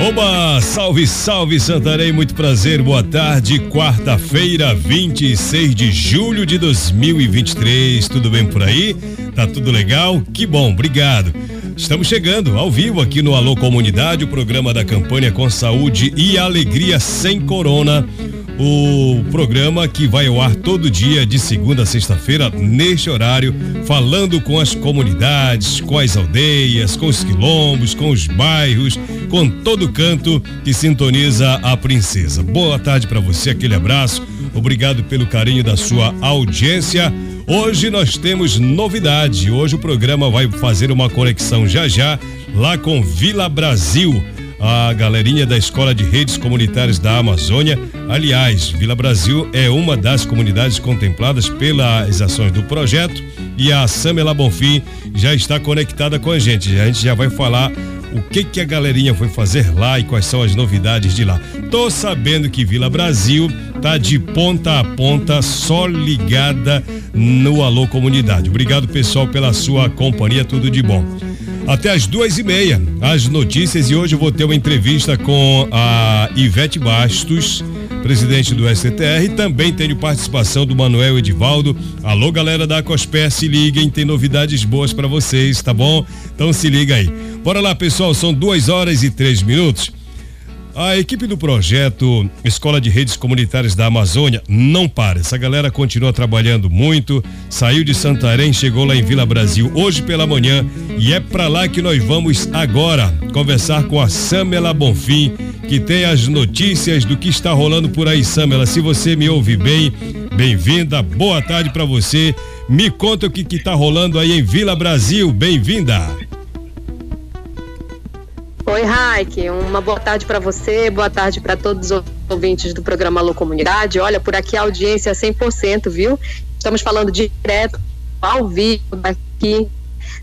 Oba! Salve, salve Santarém, muito prazer, boa tarde. Quarta-feira, 26 de julho de 2023. Tudo bem por aí? Tá tudo legal? Que bom, obrigado. Estamos chegando ao vivo aqui no Alô Comunidade, o programa da campanha com saúde e alegria sem corona o programa que vai ao ar todo dia, de segunda a sexta-feira, neste horário, falando com as comunidades, com as aldeias, com os quilombos, com os bairros, com todo canto que sintoniza a princesa. Boa tarde para você, aquele abraço, obrigado pelo carinho da sua audiência. Hoje nós temos novidade. Hoje o programa vai fazer uma conexão já já lá com Vila Brasil a galerinha da Escola de Redes Comunitárias da Amazônia. Aliás, Vila Brasil é uma das comunidades contempladas pelas ações do projeto e a Samela Bonfim já está conectada com a gente. A gente já vai falar o que que a galerinha foi fazer lá e quais são as novidades de lá. Tô sabendo que Vila Brasil tá de ponta a ponta só ligada no Alô Comunidade. Obrigado pessoal pela sua companhia, tudo de bom até as duas e meia. As notícias e hoje eu vou ter uma entrevista com a Ivete Bastos, presidente do STR. Também tenho participação do Manuel Edivaldo. Alô, galera da Cospé, se liguem, tem novidades boas para vocês, tá bom? Então se liga aí. Bora lá, pessoal, são duas horas e três minutos. A equipe do projeto Escola de Redes Comunitárias da Amazônia não para. Essa galera continua trabalhando muito. Saiu de Santarém, chegou lá em Vila Brasil hoje pela manhã e é para lá que nós vamos agora conversar com a Samela Bonfim, que tem as notícias do que está rolando por aí, Samela. Se você me ouve bem, bem-vinda. Boa tarde para você. Me conta o que que tá rolando aí em Vila Brasil. Bem-vinda. Oi, Raik, uma boa tarde para você, boa tarde para todos os ouvintes do programa Alô Comunidade. Olha, por aqui a audiência é 100%, viu? Estamos falando direto, ao vivo, daqui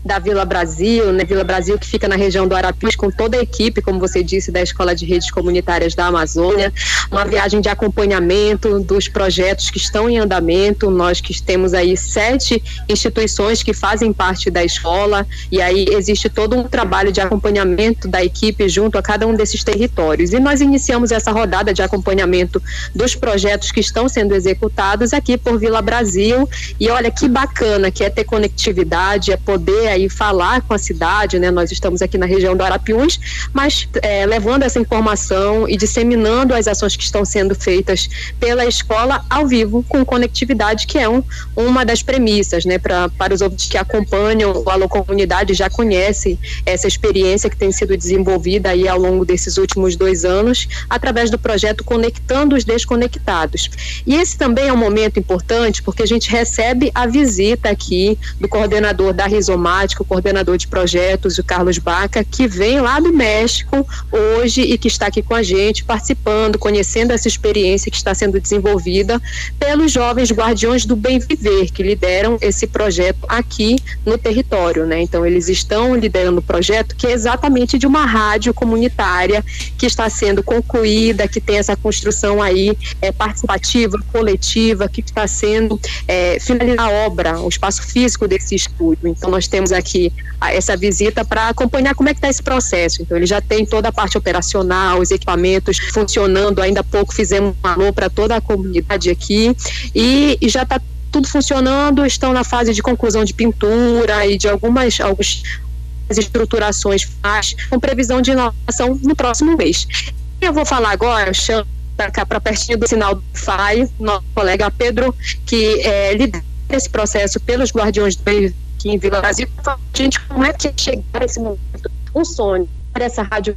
da Vila Brasil, né? Vila Brasil que fica na região do Arapis, com toda a equipe, como você disse, da Escola de Redes Comunitárias da Amazônia. Uma viagem de acompanhamento dos projetos que estão em andamento. Nós que temos aí sete instituições que fazem parte da escola, e aí existe todo um trabalho de acompanhamento da equipe junto a cada um desses territórios. E nós iniciamos essa rodada de acompanhamento dos projetos que estão sendo executados aqui por Vila Brasil. E olha que bacana que é ter conectividade, é poder aí falar com a cidade, né? Nós estamos aqui na região do Arapiuns, mas é, levando essa informação e disseminando as ações que estão sendo feitas pela escola ao vivo, com conectividade, que é um, uma das premissas, né? Pra, para os ouvintes que acompanham o Alô Comunidade já conhecem essa experiência que tem sido desenvolvida aí ao longo desses últimos dois anos, através do projeto Conectando os Desconectados. E esse também é um momento importante, porque a gente recebe a visita aqui do coordenador da Rizomar, coordenador de projetos, o Carlos Baca, que vem lá do México hoje e que está aqui com a gente, participando, conhecendo essa experiência que está sendo desenvolvida pelos jovens guardiões do bem viver, que lideram esse projeto aqui no território, né? Então, eles estão liderando o projeto que é exatamente de uma rádio comunitária que está sendo concluída, que tem essa construção aí é, participativa, coletiva, que está sendo é, finalizada a obra, o espaço físico desse estúdio. Então, nós temos aqui essa visita para acompanhar como é que está esse processo. Então, ele já tem toda a parte operacional, os equipamentos funcionando. Ainda há pouco fizemos um alô para toda a comunidade aqui e, e já está tudo funcionando. Estão na fase de conclusão de pintura e de algumas algumas estruturações com previsão de inovação no próximo mês. Eu vou falar agora, chamo para pertinho do sinal do FAI, nosso colega Pedro, que é, lidera esse processo pelos Guardiões do aqui em Vila Brasil, gente, como é que chegar esse momento? Um sonho para essa rádio,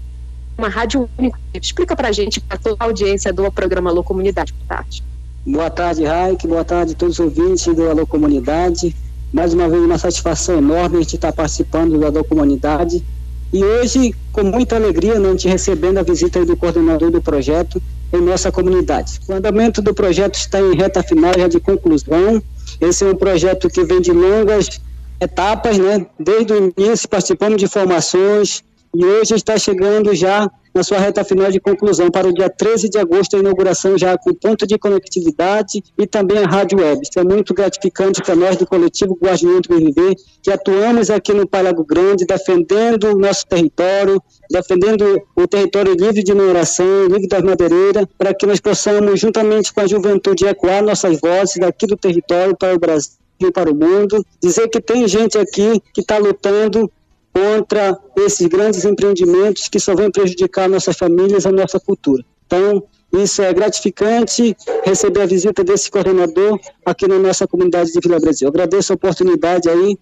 uma rádio única. Explica para a gente, para toda a audiência do programa Alô Comunidade, por tarde. Boa tarde, Raik. Boa tarde a todos os ouvintes do Alô Comunidade. Mais uma vez, uma satisfação enorme a gente estar participando do Alô Comunidade. E hoje, com muita alegria, né, a gente recebendo a visita do coordenador do projeto em nossa comunidade. O andamento do projeto está em reta final, já de conclusão. Esse é um projeto que vem de longas etapas, né? Desde o início participamos de formações e hoje está chegando já na sua reta final de conclusão para o dia 13 de agosto a inauguração já com ponto de conectividade e também a rádio web. Isso é muito gratificante para nós do coletivo Guardião do BRV, que atuamos aqui no Palago Grande, defendendo o nosso território, defendendo o território livre de mineração, livre das madeireiras, para que nós possamos, juntamente com a juventude, ecoar nossas vozes daqui do território para o Brasil para o mundo, dizer que tem gente aqui que está lutando contra esses grandes empreendimentos que só vão prejudicar nossas famílias e a nossa cultura. Então, isso é gratificante receber a visita desse coordenador aqui na nossa comunidade de Vila Brasil. agradeço a oportunidade aí.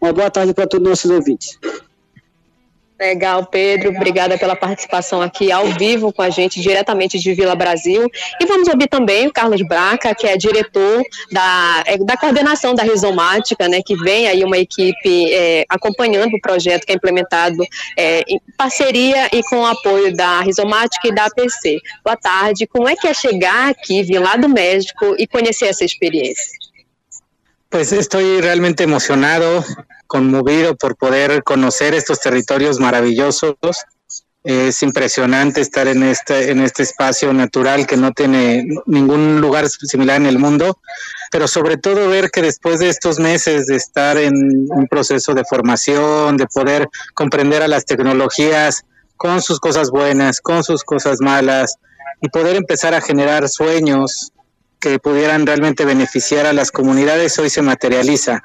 Uma boa tarde para todos os nossos ouvintes. Legal, Pedro. Obrigada pela participação aqui ao vivo com a gente, diretamente de Vila Brasil. E vamos ouvir também o Carlos Braca, que é diretor da, é, da coordenação da Rizomática, né, que vem aí uma equipe é, acompanhando o projeto que é implementado é, em parceria e com o apoio da Rizomática e da APC. Boa tarde. Como é que é chegar aqui, vir lá do México e conhecer essa experiência? Pues estoy realmente emocionado, conmovido por poder conocer estos territorios maravillosos. Es impresionante estar en este, en este espacio natural que no tiene ningún lugar similar en el mundo, pero sobre todo ver que después de estos meses de estar en un proceso de formación, de poder comprender a las tecnologías con sus cosas buenas, con sus cosas malas, y poder empezar a generar sueños, que pudieran realmente beneficiar a las comunidades hoy se materializa.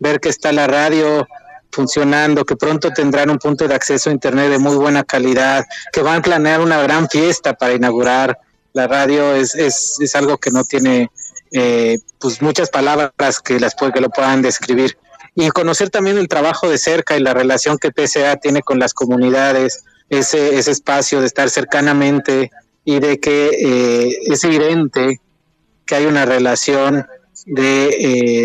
Ver que está la radio funcionando, que pronto tendrán un punto de acceso a Internet de muy buena calidad, que van a planear una gran fiesta para inaugurar la radio, es, es, es algo que no tiene eh, pues muchas palabras que, las, que lo puedan describir. Y conocer también el trabajo de cerca y la relación que PSA tiene con las comunidades, ese, ese espacio de estar cercanamente y de que eh, es evidente que hay una relación de,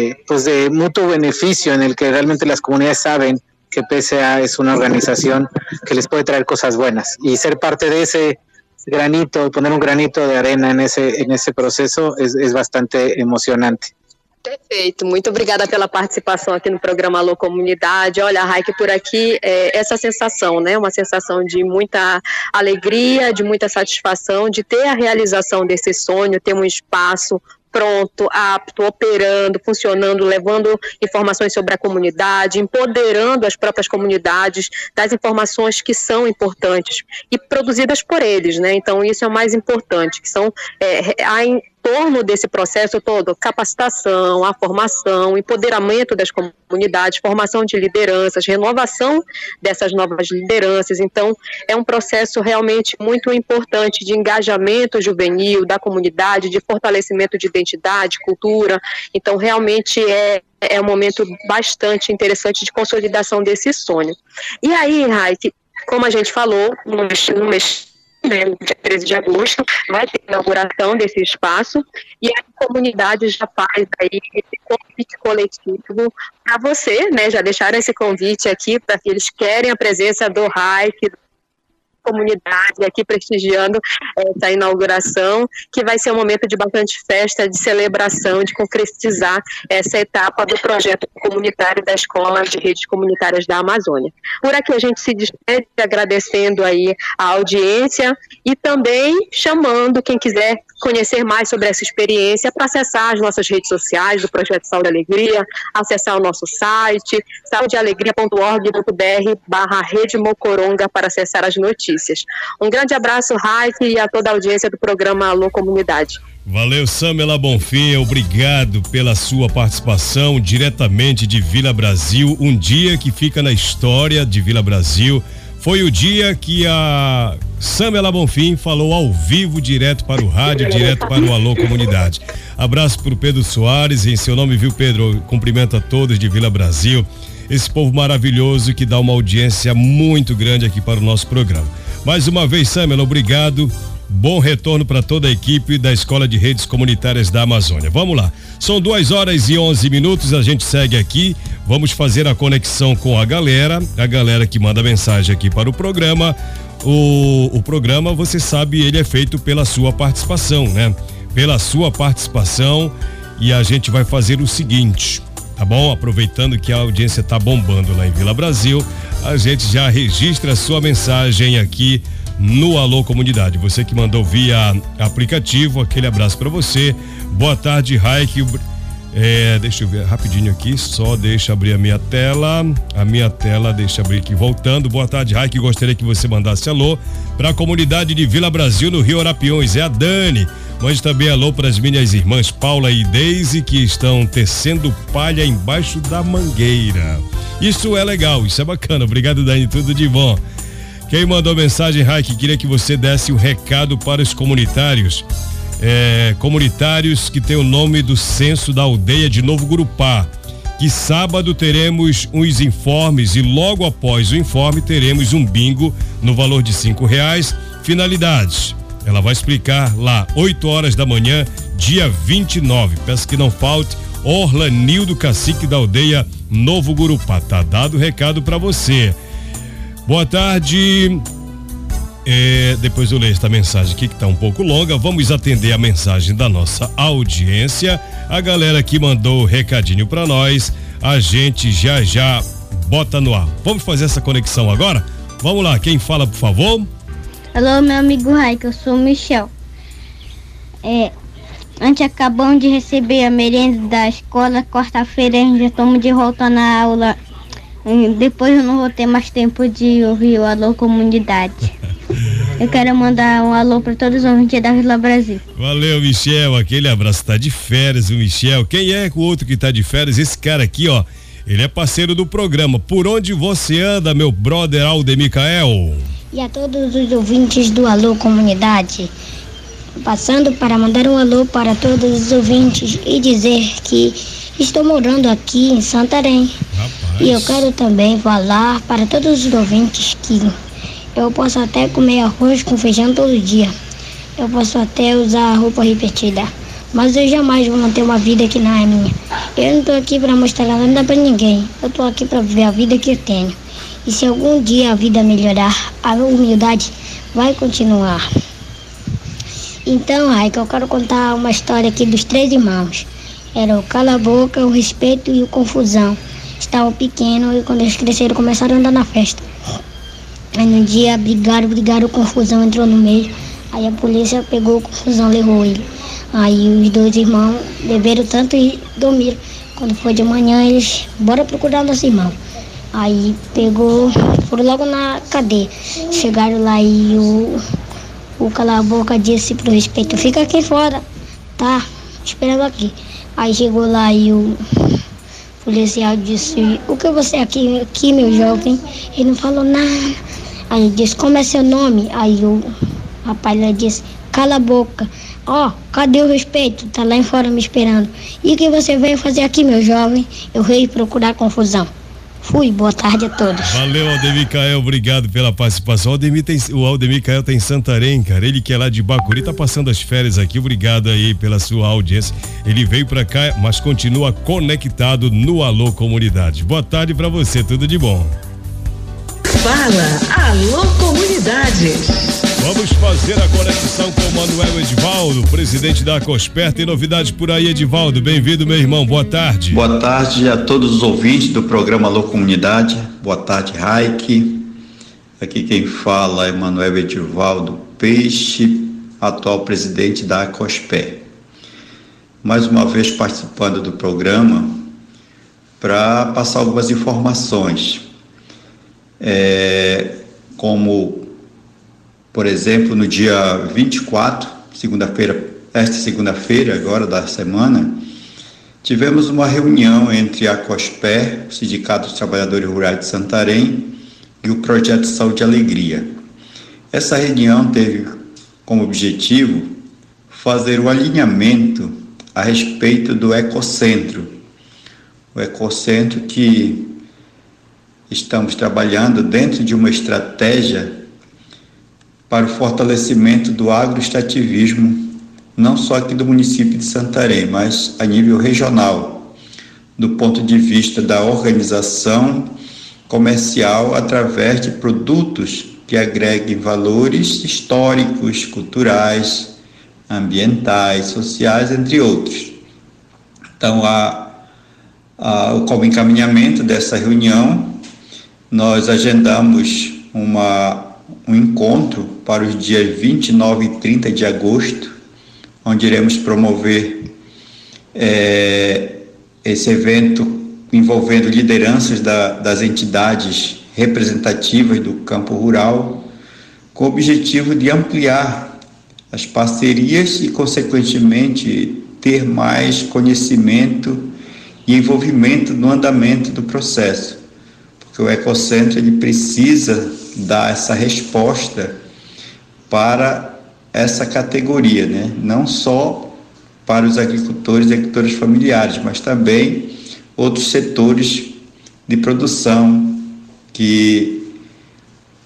eh, pues de mutuo beneficio en el que realmente las comunidades saben que PSA es una organización que les puede traer cosas buenas y ser parte de ese granito, poner un granito de arena en ese, en ese proceso es, es bastante emocionante. Perfeito, muito obrigada pela participação aqui no programa Alô Comunidade. Olha, Raik, por aqui, é, essa sensação, né? Uma sensação de muita alegria, de muita satisfação, de ter a realização desse sonho, ter um espaço pronto, apto, operando, funcionando, levando informações sobre a comunidade, empoderando as próprias comunidades das informações que são importantes e produzidas por eles, né? Então isso é o mais importante, que são é, a torno desse processo todo, capacitação, a formação, empoderamento das comunidades, formação de lideranças, renovação dessas novas lideranças. Então, é um processo realmente muito importante de engajamento juvenil da comunidade, de fortalecimento de identidade, cultura. Então, realmente é é um momento bastante interessante de consolidação desse sonho. E aí, Raik, como a gente falou, no mês, no mês né, dia 13 de agosto, vai ter inauguração desse espaço e a comunidade já faz aí esse convite coletivo para você, né, já deixaram esse convite aqui para que eles querem a presença do RAIC, comunidade aqui prestigiando essa inauguração, que vai ser um momento de bastante festa, de celebração, de concretizar essa etapa do projeto comunitário da Escola de Redes Comunitárias da Amazônia. Por aqui a gente se despede agradecendo aí a audiência e também chamando quem quiser conhecer mais sobre essa experiência para acessar as nossas redes sociais do Projeto Saúde e Alegria, acessar o nosso site saudealegria.org.br barra Rede Mocoronga para acessar as notícias. Um grande abraço, Raik, e a toda a audiência do programa Alô Comunidade. Valeu, Samela Bonfim, obrigado pela sua participação diretamente de Vila Brasil, um dia que fica na história de Vila Brasil foi o dia que a Samela Bonfim falou ao vivo, direto para o rádio, direto para o Alô Comunidade. Abraço para o Pedro Soares, em seu nome, viu, Pedro? Cumprimento a todos de Vila Brasil, esse povo maravilhoso que dá uma audiência muito grande aqui para o nosso programa. Mais uma vez, Samela, obrigado Bom retorno para toda a equipe da Escola de Redes Comunitárias da Amazônia. Vamos lá. São duas horas e onze minutos. A gente segue aqui. Vamos fazer a conexão com a galera, a galera que manda mensagem aqui para o programa. O, o programa, você sabe, ele é feito pela sua participação, né? Pela sua participação. E a gente vai fazer o seguinte: tá bom? Aproveitando que a audiência tá bombando lá em Vila Brasil, a gente já registra a sua mensagem aqui no Alô Comunidade. Você que mandou via aplicativo, aquele abraço para você. Boa tarde, Raik. É, deixa eu ver rapidinho aqui, só deixa abrir a minha tela. A minha tela, deixa abrir aqui voltando. Boa tarde, Raik. Gostaria que você mandasse alô para a comunidade de Vila Brasil, no Rio Arapiões. É a Dani. Mande também alô para as minhas irmãs Paula e Deise, que estão tecendo palha embaixo da mangueira. Isso é legal, isso é bacana. Obrigado, Dani. Tudo de bom. Quem mandou mensagem, Raik, queria que você desse o um recado para os comunitários. É, comunitários que tem o nome do censo da aldeia de Novo Gurupá. Que sábado teremos uns informes e logo após o informe teremos um bingo no valor de cinco reais. Finalidades. Ela vai explicar lá, 8 horas da manhã, dia 29. Peço que não falte. Orlanildo Cacique da aldeia Novo Gurupá. Tá dado o recado para você. Boa tarde. É, depois eu leio esta mensagem aqui que está um pouco longa. Vamos atender a mensagem da nossa audiência. A galera que mandou o recadinho para nós, a gente já já bota no ar. Vamos fazer essa conexão agora? Vamos lá, quem fala, por favor? Alô, meu amigo Raik, eu sou o Michel. É, antes acabamos de receber a merenda da escola, quarta-feira a gente já estamos de volta na aula depois eu não vou ter mais tempo de ouvir o Alô Comunidade. Eu quero mandar um alô para todos os ouvintes da Vila Brasil. Valeu, Michel. Aquele abraço. Tá de férias, o Michel. Quem é o outro que tá de férias? Esse cara aqui, ó. Ele é parceiro do programa. Por onde você anda, meu brother Aldemicael? E a todos os ouvintes do Alô Comunidade. Passando para mandar um alô para todos os ouvintes e dizer que estou morando aqui em Santarém. Rapaz. E eu quero também falar para todos os ouvintes que eu posso até comer arroz com feijão todo dia. Eu posso até usar roupa repetida. Mas eu jamais vou manter uma vida que não é minha. Eu não estou aqui para mostrar nada para ninguém. Eu estou aqui para viver a vida que eu tenho. E se algum dia a vida melhorar, a humildade vai continuar. Então, Raika, eu quero contar uma história aqui dos três irmãos. Era o cala boca, o respeito e o confusão estavam pequenos e quando eles cresceram começaram a andar na festa. Aí no dia brigaram, brigaram, confusão entrou no meio. Aí a polícia pegou confusão, levou ele. Aí os dois irmãos beberam tanto e dormiram. Quando foi de manhã, eles bora procurar nosso irmão. Aí pegou, foram logo na cadeia. Chegaram lá e o, o cala-boca disse pro respeito, fica aqui fora, tá? Esperando aqui. Aí chegou lá e o policial disse, o que você aqui, aqui, meu jovem? Ele não falou nada. Aí ele disse, como é seu nome? Aí o rapaz disse, cala a boca. Ó, oh, cadê o respeito? Tá lá em fora me esperando. E o que você veio fazer aqui, meu jovem? Eu veio procurar confusão. Fui, boa tarde a todos. Valeu, Aldemir Cael, obrigado pela participação. O Aldemir, tem, o Aldemir Cael tá em Santarém, cara. Ele que é lá de Bacuri, tá passando as férias aqui. Obrigado aí pela sua audiência. Ele veio para cá, mas continua conectado no Alô Comunidade. Boa tarde para você, tudo de bom. Fala, Alô Comunidade. Vamos fazer a conexão com o Manuel Edivaldo, presidente da Cosper. Tem novidades por aí, Edivaldo. Bem-vindo, meu irmão. Boa tarde. Boa tarde a todos os ouvintes do programa Alô Comunidade. Boa tarde, Raik. Aqui quem fala é Manuel Edivaldo Peixe, atual presidente da Cosper. Mais uma vez participando do programa para passar algumas informações. É, como por exemplo, no dia 24, segunda-feira, esta segunda-feira, agora da semana, tivemos uma reunião entre a COSPER, o Sindicato dos Trabalhadores Rurais de Santarém, e o Projeto Saúde e Alegria. Essa reunião teve como objetivo fazer o alinhamento a respeito do ecocentro. O ecocentro que estamos trabalhando dentro de uma estratégia para o fortalecimento do agroestativismo, não só aqui do município de Santarém, mas a nível regional, do ponto de vista da organização comercial através de produtos que agreguem valores históricos, culturais, ambientais, sociais, entre outros. Então, a, a, como encaminhamento dessa reunião, nós agendamos uma, um encontro para os dias 29 e 30 de agosto, onde iremos promover é, esse evento envolvendo lideranças da, das entidades representativas do campo rural, com o objetivo de ampliar as parcerias e, consequentemente, ter mais conhecimento e envolvimento no andamento do processo, porque o ecocentro ele precisa dar essa resposta para essa categoria, né? não só para os agricultores e agricultoras familiares, mas também outros setores de produção que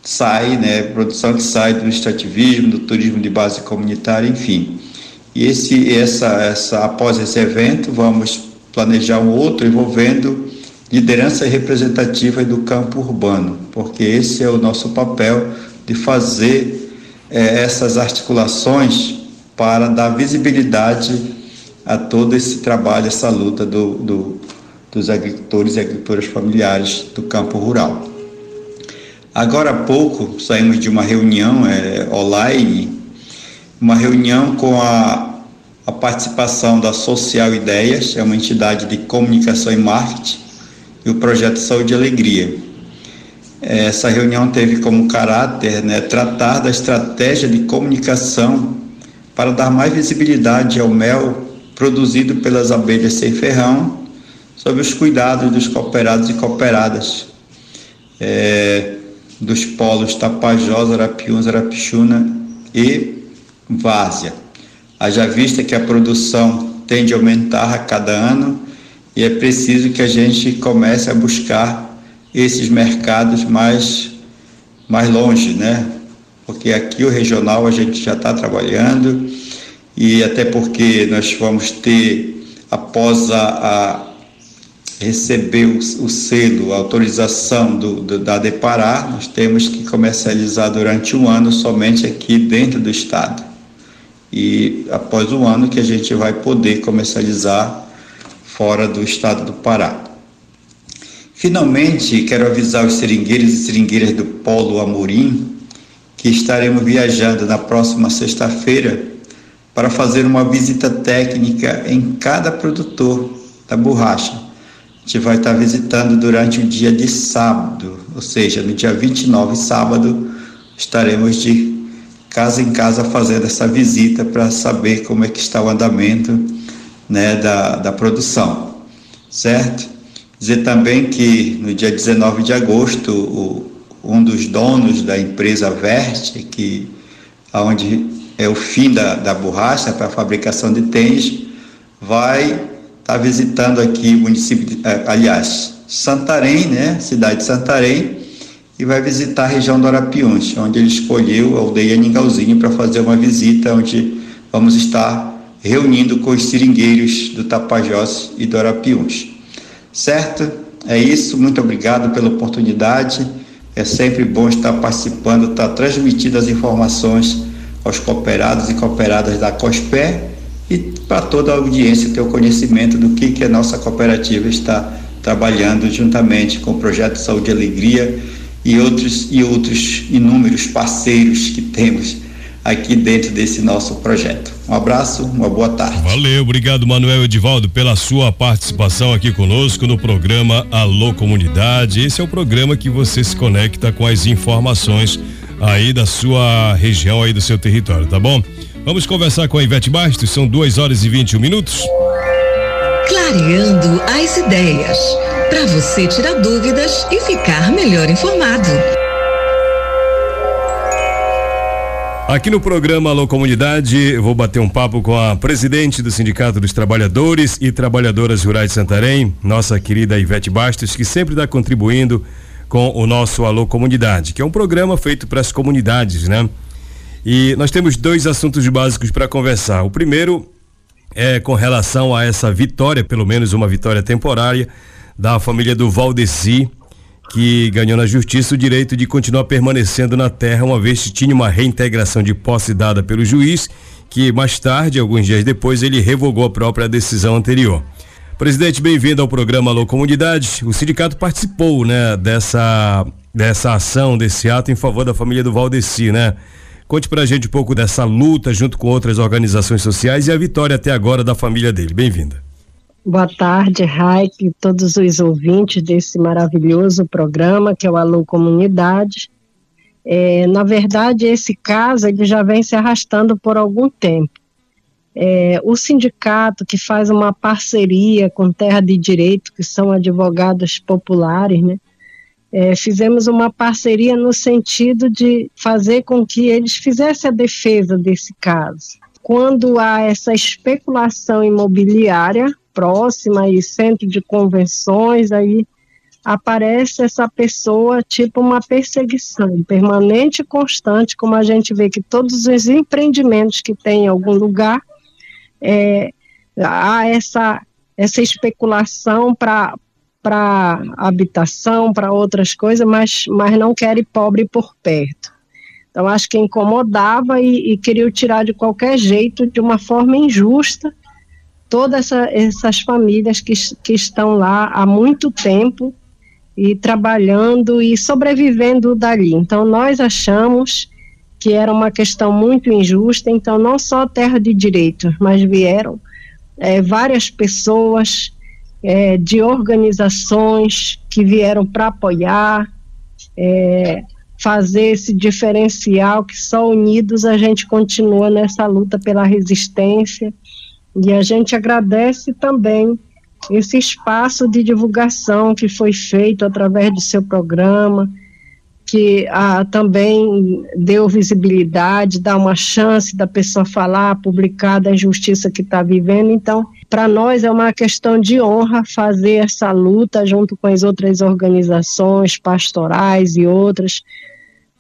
sai, né, produção que sai do extrativismo, do turismo de base comunitária, enfim. E esse, essa, essa, após esse evento, vamos planejar um outro envolvendo liderança representativa do campo urbano, porque esse é o nosso papel de fazer é, essas articulações para dar visibilidade a todo esse trabalho, essa luta do, do, dos agricultores e agricultoras familiares do campo rural. Agora há pouco saímos de uma reunião é, online uma reunião com a, a participação da Social Ideias, é uma entidade de comunicação e marketing, e o projeto Saúde e Alegria. Essa reunião teve como caráter né, tratar da estratégia de comunicação para dar mais visibilidade ao mel produzido pelas abelhas sem ferrão, sobre os cuidados dos cooperados e cooperadas, é, dos polos Tapajós, Arapiuns, Arapixuna e várzea. Haja vista que a produção tende a aumentar a cada ano e é preciso que a gente comece a buscar esses mercados mais, mais longe, né? Porque aqui o regional a gente já está trabalhando e até porque nós vamos ter, após a, a receber o, o, selo, a autorização do, do, da Deparar, nós temos que comercializar durante um ano somente aqui dentro do estado e após um ano que a gente vai poder comercializar fora do estado do Pará. Finalmente, quero avisar os seringueiros e seringueiras do Polo Amorim que estaremos viajando na próxima sexta-feira para fazer uma visita técnica em cada produtor da borracha. A gente vai estar visitando durante o dia de sábado, ou seja, no dia 29, sábado, estaremos de casa em casa fazendo essa visita para saber como é que está o andamento né, da, da produção, certo? Dizer também que no dia 19 de agosto, o, um dos donos da empresa Verte, que onde é o fim da, da borracha para a fabricação de tênis, vai estar tá visitando aqui o município, de, eh, aliás, Santarém, né, cidade de Santarém, e vai visitar a região do Arapiuns, onde ele escolheu a aldeia Ningauzinho para fazer uma visita, onde vamos estar reunindo com os seringueiros do Tapajós e do Arapiuns. Certo? É isso, muito obrigado pela oportunidade. É sempre bom estar participando, estar transmitindo as informações aos cooperados e cooperadas da COSPé e para toda a audiência ter o conhecimento do que, que a nossa cooperativa está trabalhando juntamente com o projeto Saúde e Alegria e outros e outros inúmeros parceiros que temos aqui dentro desse nosso projeto. Um abraço, uma boa tarde. Valeu, obrigado Manuel Edivaldo pela sua participação aqui conosco no programa Alô Comunidade. Esse é o programa que você se conecta com as informações aí da sua região aí do seu território, tá bom? Vamos conversar com a Ivete Bastos, são duas horas e 21 minutos. Clareando as ideias para você tirar dúvidas e ficar melhor informado. Aqui no programa Alô Comunidade, vou bater um papo com a presidente do Sindicato dos Trabalhadores e Trabalhadoras Rurais de Santarém, nossa querida Ivete Bastos, que sempre está contribuindo com o nosso Alô Comunidade, que é um programa feito para as comunidades, né? E nós temos dois assuntos básicos para conversar. O primeiro é com relação a essa vitória, pelo menos uma vitória temporária, da família do Valdeci, que ganhou na justiça o direito de continuar permanecendo na terra, uma vez que tinha uma reintegração de posse dada pelo juiz, que mais tarde, alguns dias depois, ele revogou a própria decisão anterior. Presidente, bem-vindo ao programa Alô Comunidade. O sindicato participou, né, dessa, dessa ação, desse ato em favor da família do Valdeci, né? Conte pra gente um pouco dessa luta junto com outras organizações sociais e a vitória até agora da família dele. Bem-vinda. Boa tarde, Raik, todos os ouvintes desse maravilhoso programa que é o Alô Comunidade. É, na verdade, esse caso ele já vem se arrastando por algum tempo. É, o sindicato que faz uma parceria com Terra de Direito, que são advogados populares, né, é, fizemos uma parceria no sentido de fazer com que eles fizessem a defesa desse caso. Quando há essa especulação imobiliária próxima e centro de convenções, aí aparece essa pessoa tipo uma perseguição permanente e constante, como a gente vê que todos os empreendimentos que tem em algum lugar, é, há essa, essa especulação para para habitação, para outras coisas, mas, mas não querem pobre por perto. Então, acho que incomodava e, e queria tirar de qualquer jeito, de uma forma injusta, todas essa, essas famílias que, que estão lá há muito tempo e trabalhando e sobrevivendo dali. Então, nós achamos que era uma questão muito injusta, então, não só terra de direitos, mas vieram é, várias pessoas é, de organizações que vieram para apoiar, é, fazer esse diferencial que só unidos a gente continua nessa luta pela resistência. E a gente agradece também esse espaço de divulgação que foi feito através do seu programa, que ah, também deu visibilidade, dá uma chance da pessoa falar, publicar da injustiça que está vivendo. Então, para nós é uma questão de honra fazer essa luta junto com as outras organizações pastorais e outras,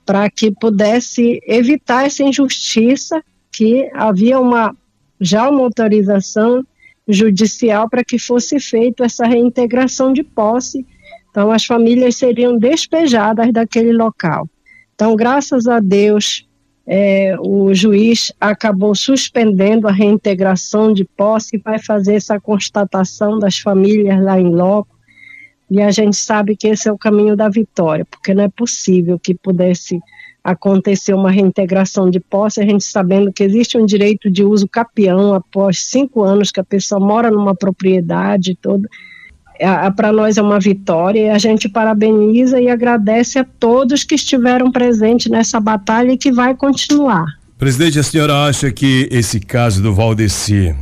para que pudesse evitar essa injustiça que havia uma já uma autorização judicial para que fosse feita essa reintegração de posse. Então as famílias seriam despejadas daquele local. Então, graças a Deus, é, o juiz acabou suspendendo a reintegração de posse e vai fazer essa constatação das famílias lá em loco. E a gente sabe que esse é o caminho da vitória, porque não é possível que pudesse acontecer uma reintegração de posse, a gente sabendo que existe um direito de uso capião após cinco anos que a pessoa mora numa propriedade toda para nós é uma vitória e a gente parabeniza e agradece a todos que estiveram presentes nessa batalha e que vai continuar. Presidente, a senhora acha que esse caso do Valdeci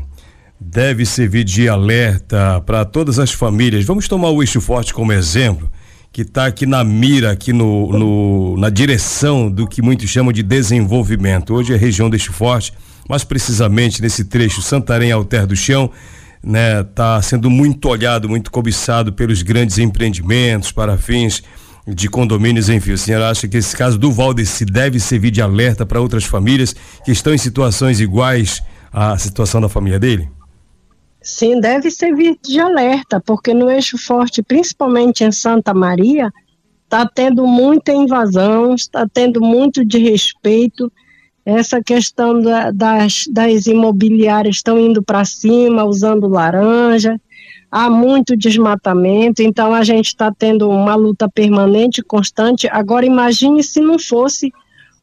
deve servir de alerta para todas as famílias? Vamos tomar o Eixo Forte como exemplo, que está aqui na mira, aqui no, no, na direção do que muitos chamam de desenvolvimento. Hoje é região Eixo Forte, mais precisamente nesse trecho Santarém Alter do Chão né, tá sendo muito olhado, muito cobiçado pelos grandes empreendimentos para fins de condomínios, enfim. A senhora acha que esse caso do Valdeci deve servir de alerta para outras famílias que estão em situações iguais à situação da família dele? Sim, deve servir de alerta, porque no eixo forte, principalmente em Santa Maria, está tendo muita invasão, está tendo muito desrespeito essa questão da, das, das imobiliárias estão indo para cima, usando laranja, há muito desmatamento, então a gente está tendo uma luta permanente, constante. Agora, imagine se não fosse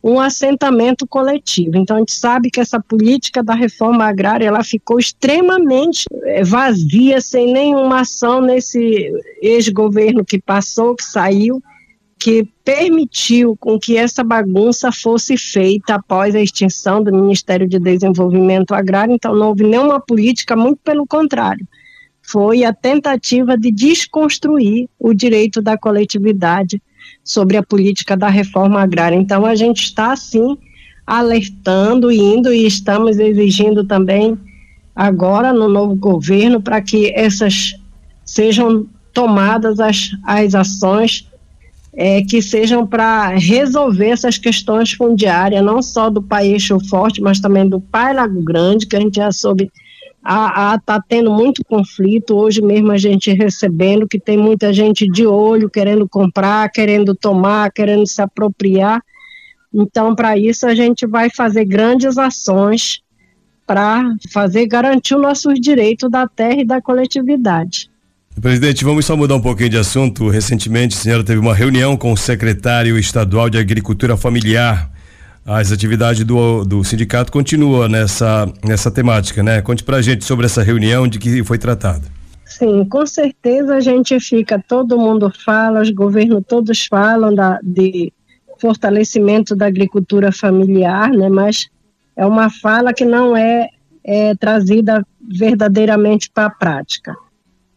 um assentamento coletivo. Então, a gente sabe que essa política da reforma agrária ela ficou extremamente eh, vazia, sem nenhuma ação nesse ex-governo que passou, que saiu que permitiu com que essa bagunça fosse feita após a extinção do Ministério de Desenvolvimento Agrário. Então, não houve nenhuma política, muito pelo contrário. Foi a tentativa de desconstruir o direito da coletividade sobre a política da reforma agrária. Então, a gente está, sim, alertando, indo e estamos exigindo também agora no novo governo para que essas sejam tomadas as, as ações é, que sejam para resolver essas questões fundiárias, não só do Paeixo Forte, mas também do Pai Lago Grande, que a gente já soube está tendo muito conflito. Hoje mesmo a gente recebendo que tem muita gente de olho querendo comprar, querendo tomar, querendo se apropriar. Então, para isso, a gente vai fazer grandes ações para fazer garantir os nossos direitos da terra e da coletividade. Presidente, vamos só mudar um pouquinho de assunto. Recentemente, a senhora teve uma reunião com o secretário estadual de Agricultura Familiar. As atividades do, do sindicato continuam nessa, nessa temática, né? Conte pra gente sobre essa reunião de que foi tratado. Sim, com certeza a gente fica, todo mundo fala, os governos todos falam da, de fortalecimento da agricultura familiar, né? Mas é uma fala que não é, é trazida verdadeiramente para a prática.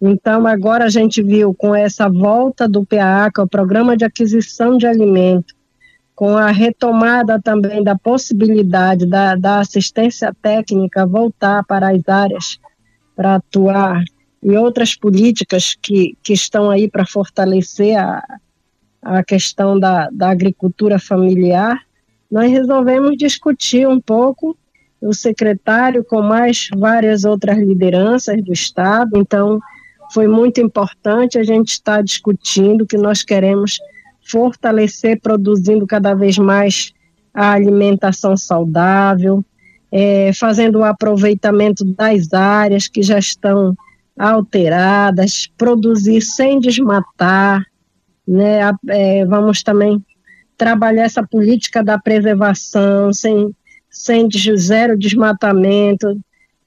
Então, agora a gente viu com essa volta do PAA, que é o Programa de Aquisição de Alimento, com a retomada também da possibilidade da, da assistência técnica voltar para as áreas para atuar e outras políticas que, que estão aí para fortalecer a, a questão da, da agricultura familiar, nós resolvemos discutir um pouco o secretário com mais várias outras lideranças do Estado, então foi muito importante a gente estar discutindo que nós queremos fortalecer, produzindo cada vez mais a alimentação saudável, é, fazendo o aproveitamento das áreas que já estão alteradas, produzir sem desmatar, né? É, vamos também trabalhar essa política da preservação, sem, sem zero desmatamento,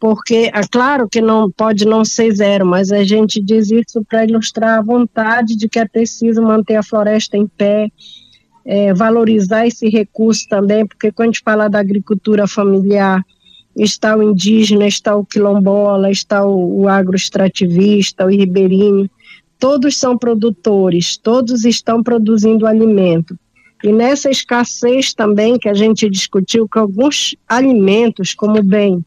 porque é claro que não pode não ser zero, mas a gente diz isso para ilustrar a vontade de que é preciso manter a floresta em pé, é, valorizar esse recurso também, porque quando a gente fala da agricultura familiar, está o indígena, está o quilombola, está o, o agroextrativista, o ribeirinho, todos são produtores, todos estão produzindo alimento. E nessa escassez também que a gente discutiu que alguns alimentos, como bem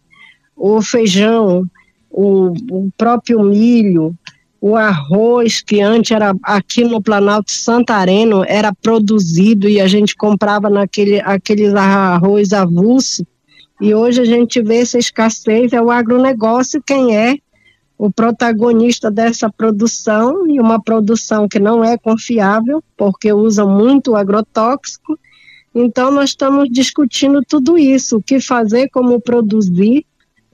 o feijão, o, o próprio milho, o arroz que antes era aqui no Planalto Santareno era produzido e a gente comprava naquele aqueles arroz avulso. E hoje a gente vê essa escassez é o agronegócio quem é o protagonista dessa produção e uma produção que não é confiável porque usa muito agrotóxico. Então nós estamos discutindo tudo isso o que fazer como produzir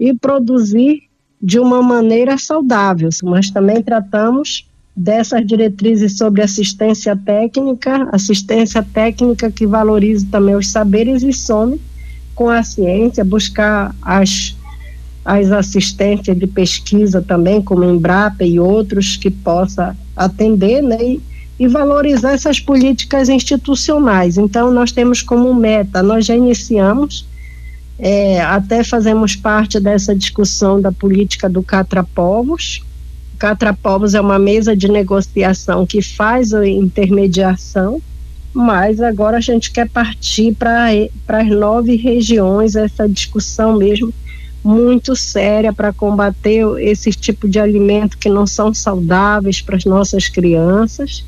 e produzir de uma maneira saudável, mas também tratamos dessas diretrizes sobre assistência técnica, assistência técnica que valorize também os saberes e some com a ciência, buscar as, as assistências de pesquisa também, como Embrapa e outros, que possa atender, né, e, e valorizar essas políticas institucionais. Então, nós temos como meta, nós já iniciamos é, até fazemos parte dessa discussão da política do Catrapovos. Catrapovos é uma mesa de negociação que faz a intermediação, mas agora a gente quer partir para as nove regiões, essa discussão mesmo muito séria para combater esse tipo de alimento que não são saudáveis para as nossas crianças.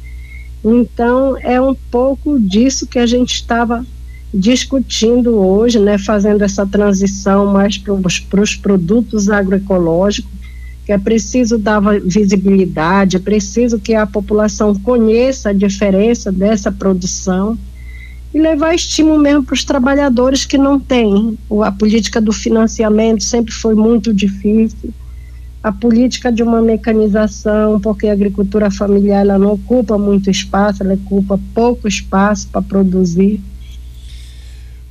Então, é um pouco disso que a gente estava discutindo hoje, né, fazendo essa transição mais para os produtos agroecológicos, que é preciso dar visibilidade, é preciso que a população conheça a diferença dessa produção e levar estímulo mesmo para os trabalhadores que não têm. A política do financiamento sempre foi muito difícil. A política de uma mecanização, porque a agricultura familiar ela não ocupa muito espaço, ela ocupa pouco espaço para produzir.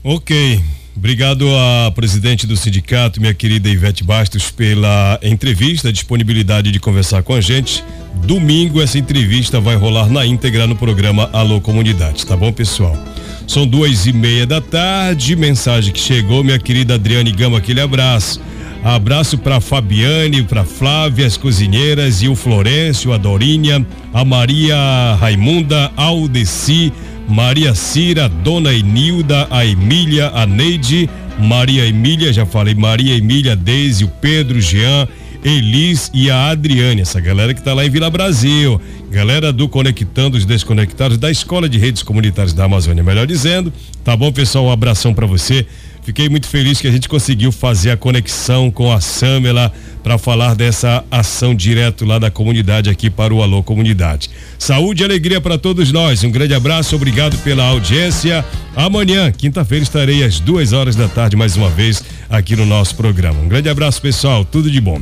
Ok. Obrigado a presidente do sindicato, minha querida Ivete Bastos, pela entrevista, disponibilidade de conversar com a gente. Domingo essa entrevista vai rolar na íntegra no programa Alô Comunidade, tá bom, pessoal? São duas e meia da tarde, mensagem que chegou, minha querida Adriane Gama, aquele abraço. Abraço para Fabiane, para Flávia, as cozinheiras e o Florencio, a Dorinha, a Maria Raimunda, Aldeci, Maria Cira, Dona Enilda, a Emília, a Neide, Maria Emília, já falei, Maria Emília, Deise, o Pedro, Jean, Elis e a Adriane, essa galera que tá lá em Vila Brasil. Galera do Conectando os Desconectados da Escola de Redes Comunitárias da Amazônia, melhor dizendo. Tá bom, pessoal? Um abração para você. Fiquei muito feliz que a gente conseguiu fazer a conexão com a Samela para falar dessa ação direto lá da comunidade aqui para o Alô Comunidade. Saúde e alegria para todos nós. Um grande abraço, obrigado pela audiência. Amanhã, quinta-feira, estarei às duas horas da tarde mais uma vez aqui no nosso programa. Um grande abraço, pessoal. Tudo de bom.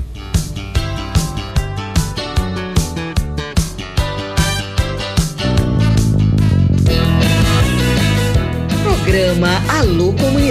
Programa Alô Comunidade,